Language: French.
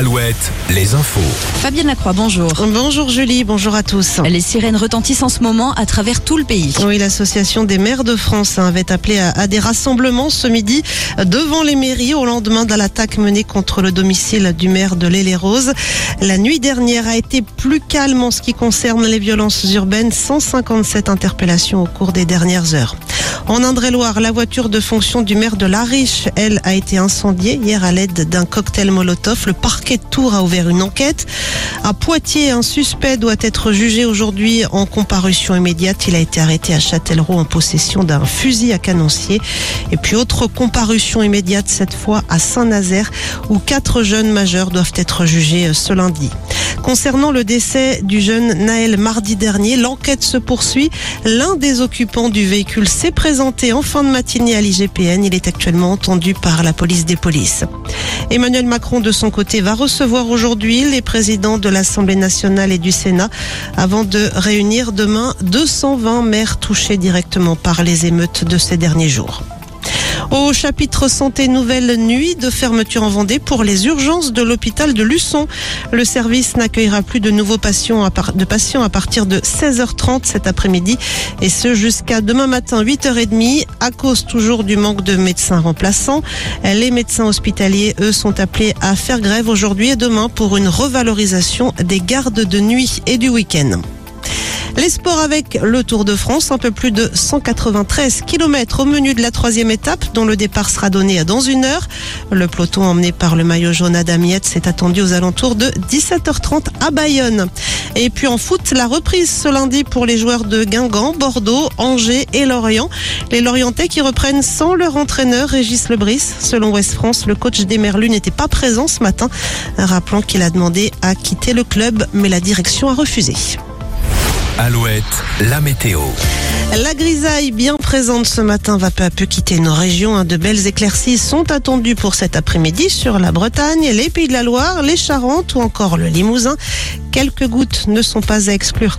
Alouette, les infos. Fabienne Lacroix, bonjour. Bonjour Julie, bonjour à tous. Les sirènes retentissent en ce moment à travers tout le pays. Oui, l'association des maires de France avait appelé à, à des rassemblements ce midi devant les mairies au lendemain de l'attaque menée contre le domicile du maire de l'Île-et-Rose. La nuit dernière a été plus calme en ce qui concerne les violences urbaines, 157 interpellations au cours des dernières heures. En Indre-et-Loire, la voiture de fonction du maire de La Riche, elle, a été incendiée hier à l'aide d'un cocktail Molotov. Le parquet de Tours a ouvert une enquête. À Poitiers, un suspect doit être jugé aujourd'hui en comparution immédiate. Il a été arrêté à Châtellerault en possession d'un fusil à canoncier. Et puis autre comparution immédiate cette fois à Saint-Nazaire où quatre jeunes majeurs doivent être jugés ce lundi. Concernant le décès du jeune Naël mardi dernier, l'enquête se poursuit. L'un des occupants du véhicule s'est présenté en fin de matinée à l'IGPN. Il est actuellement entendu par la police des polices. Emmanuel Macron, de son côté, va recevoir aujourd'hui les présidents de l'Assemblée nationale et du Sénat avant de réunir demain 220 maires touchés directement par les émeutes de ces derniers jours. Au chapitre santé, nouvelle nuit de fermeture en Vendée pour les urgences de l'hôpital de Luçon. Le service n'accueillera plus de nouveaux patients à, patients à partir de 16h30 cet après-midi et ce jusqu'à demain matin 8h30 à cause toujours du manque de médecins remplaçants. Les médecins hospitaliers, eux, sont appelés à faire grève aujourd'hui et demain pour une revalorisation des gardes de nuit et du week-end. Les sports avec le Tour de France, un peu plus de 193 km au menu de la troisième étape, dont le départ sera donné dans une heure. Le peloton emmené par le maillot jaune Adam s'est attendu aux alentours de 17h30 à Bayonne. Et puis en foot, la reprise ce lundi pour les joueurs de Guingamp, Bordeaux, Angers et Lorient. Les Lorientais qui reprennent sans leur entraîneur Régis Lebris. Selon Ouest France, le coach des Merlus n'était pas présent ce matin, rappelant qu'il a demandé à quitter le club, mais la direction a refusé. Alouette, la météo. La grisaille bien présente ce matin va peu à peu quitter nos régions. hein. De belles éclaircies sont attendues pour cet après-midi sur la Bretagne, les Pays de la Loire, les Charentes ou encore le Limousin. Quelques gouttes ne sont pas à exclure